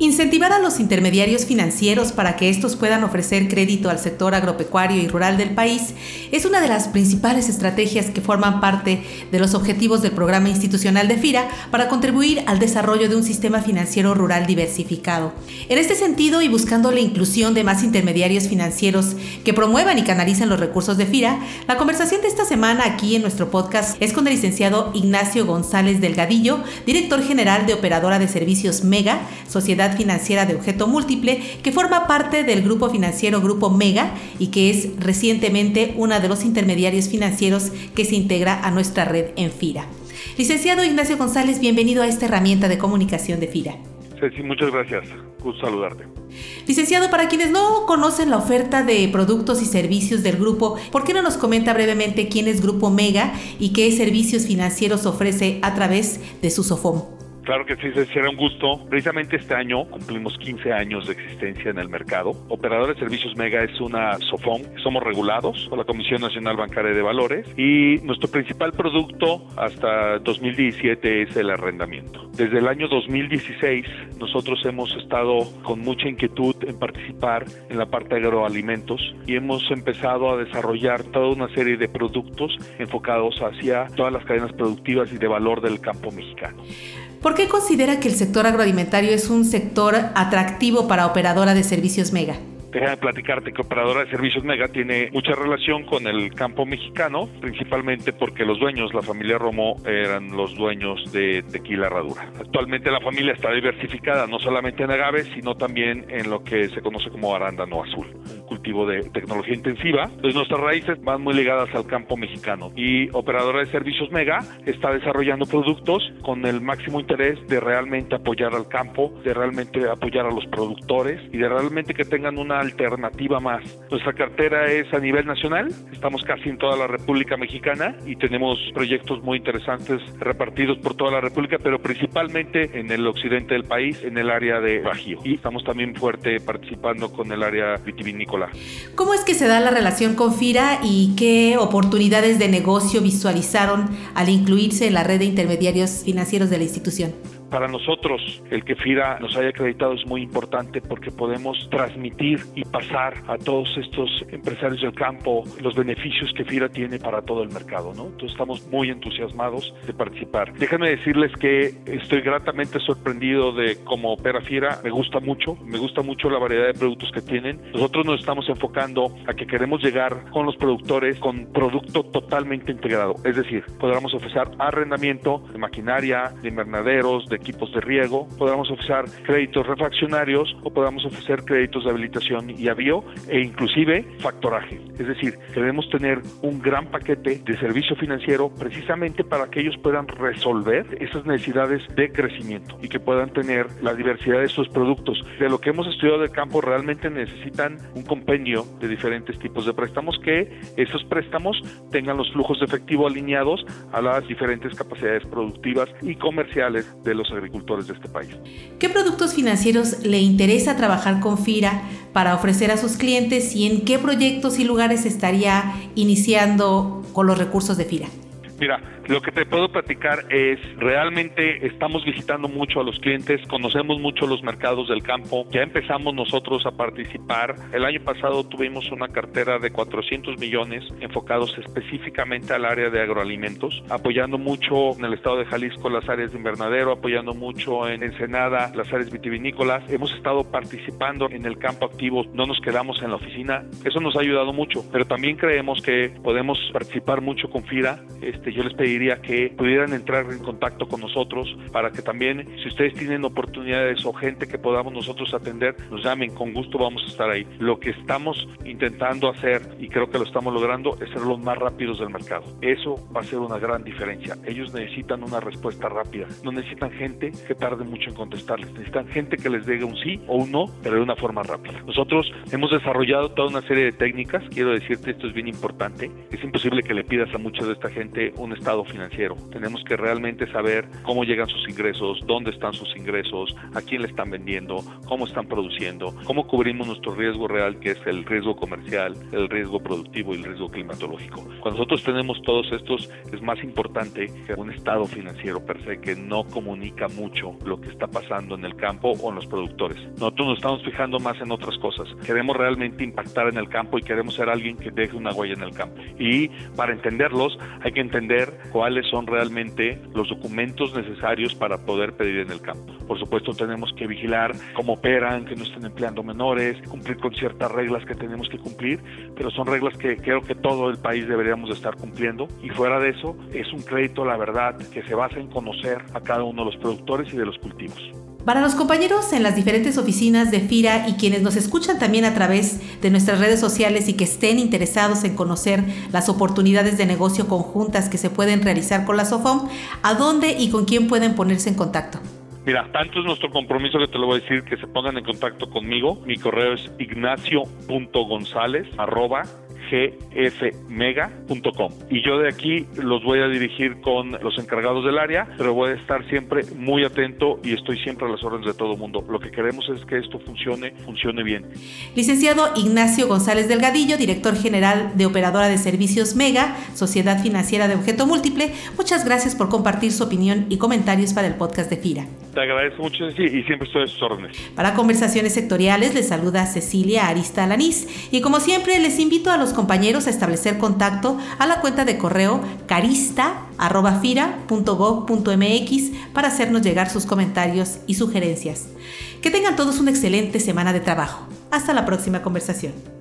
Incentivar a los intermediarios financieros para que estos puedan ofrecer crédito al sector agropecuario y rural del país es una de las principales estrategias que forman parte de los objetivos del programa institucional de FIRA para contribuir al desarrollo de un sistema financiero rural diversificado. En este sentido y buscando la inclusión de más intermediarios financieros que promuevan y canalicen los recursos de FIRA, la conversación de esta semana aquí en nuestro podcast es con el licenciado Ignacio González Delgadillo, director general de Operadora de Servicios Mega, Sociedad financiera de objeto múltiple que forma parte del grupo financiero Grupo Mega y que es recientemente uno de los intermediarios financieros que se integra a nuestra red en FIRA. Licenciado Ignacio González, bienvenido a esta herramienta de comunicación de FIRA. Sí, muchas gracias. Gusto saludarte. Licenciado, para quienes no conocen la oferta de productos y servicios del grupo, ¿por qué no nos comenta brevemente quién es Grupo Mega y qué servicios financieros ofrece a través de su SOFOM? Claro que sí, será un gusto. Precisamente este año cumplimos 15 años de existencia en el mercado. Operador de Servicios Mega es una SOFON. Somos regulados por la Comisión Nacional Bancaria de Valores y nuestro principal producto hasta 2017 es el arrendamiento. Desde el año 2016 nosotros hemos estado con mucha inquietud en participar en la parte de agroalimentos y hemos empezado a desarrollar toda una serie de productos enfocados hacia todas las cadenas productivas y de valor del campo mexicano. ¿Por qué considera que el sector agroalimentario es un sector atractivo para operadora de servicios Mega? Déjame platicarte que Operadora de Servicios Mega tiene mucha relación con el campo mexicano, principalmente porque los dueños, la familia Romo, eran los dueños de Tequila Herradura. Actualmente la familia está diversificada no solamente en agaves, sino también en lo que se conoce como arándano azul, un cultivo de tecnología intensiva. Entonces nuestras raíces van muy ligadas al campo mexicano y Operadora de Servicios Mega está desarrollando productos con el máximo interés de realmente apoyar al campo, de realmente apoyar a los productores y de realmente que tengan una alternativa más. Nuestra cartera es a nivel nacional, estamos casi en toda la República Mexicana y tenemos proyectos muy interesantes repartidos por toda la República, pero principalmente en el occidente del país, en el área de Bajío. Y estamos también fuerte participando con el área vitivinícola. ¿Cómo es que se da la relación con FIRA y qué oportunidades de negocio visualizaron al incluirse en la red de intermediarios financieros de la institución? Para nosotros, el que FIRA nos haya acreditado es muy importante porque podemos transmitir y pasar a todos estos empresarios del campo los beneficios que FIRA tiene para todo el mercado, ¿no? Entonces estamos muy entusiasmados de participar. Déjenme decirles que estoy gratamente sorprendido de cómo opera FIRA. Me gusta mucho, me gusta mucho la variedad de productos que tienen. Nosotros nos estamos enfocando a que queremos llegar con los productores con producto totalmente integrado. Es decir, podamos ofrecer arrendamiento de maquinaria, de invernaderos, de equipos de riego, podamos ofrecer créditos refaccionarios o podamos ofrecer créditos de habilitación y avío e inclusive factoraje. Es decir, queremos tener un gran paquete de servicio financiero precisamente para que ellos puedan resolver esas necesidades de crecimiento y que puedan tener la diversidad de estos productos. De lo que hemos estudiado del campo realmente necesitan un compendio de diferentes tipos de préstamos que esos préstamos tengan los flujos de efectivo alineados a las diferentes capacidades productivas y comerciales de los agricultores de este país. ¿Qué productos financieros le interesa trabajar con FIRA para ofrecer a sus clientes y en qué proyectos y lugares estaría iniciando con los recursos de FIRA? Mira, lo que te puedo platicar es, realmente estamos visitando mucho a los clientes, conocemos mucho los mercados del campo, ya empezamos nosotros a participar. El año pasado tuvimos una cartera de 400 millones enfocados específicamente al área de agroalimentos, apoyando mucho en el estado de Jalisco las áreas de invernadero, apoyando mucho en Ensenada las áreas vitivinícolas. Hemos estado participando en el campo activo, no nos quedamos en la oficina. Eso nos ha ayudado mucho, pero también creemos que podemos participar mucho con FIRA. Este, yo les pediría que pudieran entrar en contacto con nosotros para que también, si ustedes tienen oportunidades o gente que podamos nosotros atender, nos llamen, con gusto vamos a estar ahí. Lo que estamos intentando hacer, y creo que lo estamos logrando, es ser los más rápidos del mercado. Eso va a ser una gran diferencia. Ellos necesitan una respuesta rápida. No necesitan gente que tarde mucho en contestarles. Necesitan gente que les diga un sí o un no, pero de una forma rápida. Nosotros hemos desarrollado toda una serie de técnicas. Quiero decirte, esto es bien importante. Es imposible que le pidas a mucha de esta gente un estado financiero. Tenemos que realmente saber cómo llegan sus ingresos, dónde están sus ingresos, a quién le están vendiendo, cómo están produciendo, cómo cubrimos nuestro riesgo real, que es el riesgo comercial, el riesgo productivo y el riesgo climatológico. Cuando nosotros tenemos todos estos, es más importante que un estado financiero per se que no comunica mucho lo que está pasando en el campo o en los productores. Nosotros nos estamos fijando más en otras cosas. Queremos realmente impactar en el campo y queremos ser alguien que deje una huella en el campo. Y para entenderlos hay que entender cuáles son realmente los documentos necesarios para poder pedir en el campo. Por supuesto tenemos que vigilar cómo operan, que no estén empleando menores, cumplir con ciertas reglas que tenemos que cumplir, pero son reglas que creo que todo el país deberíamos estar cumpliendo y fuera de eso es un crédito, la verdad, que se basa en conocer a cada uno de los productores y de los cultivos. Para los compañeros en las diferentes oficinas de FIRA y quienes nos escuchan también a través de nuestras redes sociales y que estén interesados en conocer las oportunidades de negocio conjuntas que se pueden realizar con la SOFOM, ¿a dónde y con quién pueden ponerse en contacto? Mira, tanto es nuestro compromiso que te lo voy a decir que se pongan en contacto conmigo. Mi correo es ignacio.gonzález gfmega.com. Y yo de aquí los voy a dirigir con los encargados del área, pero voy a estar siempre muy atento y estoy siempre a las órdenes de todo el mundo. Lo que queremos es que esto funcione, funcione bien. Licenciado Ignacio González Delgadillo, director general de Operadora de Servicios Mega, Sociedad Financiera de Objeto Múltiple, muchas gracias por compartir su opinión y comentarios para el podcast de FIRA. Te agradezco mucho y siempre estoy a sus órdenes. Para conversaciones sectoriales les saluda Cecilia Arista Alanís y como siempre les invito a los compañeros a establecer contacto a la cuenta de correo carista.fira.gov.mx para hacernos llegar sus comentarios y sugerencias. Que tengan todos una excelente semana de trabajo. Hasta la próxima conversación.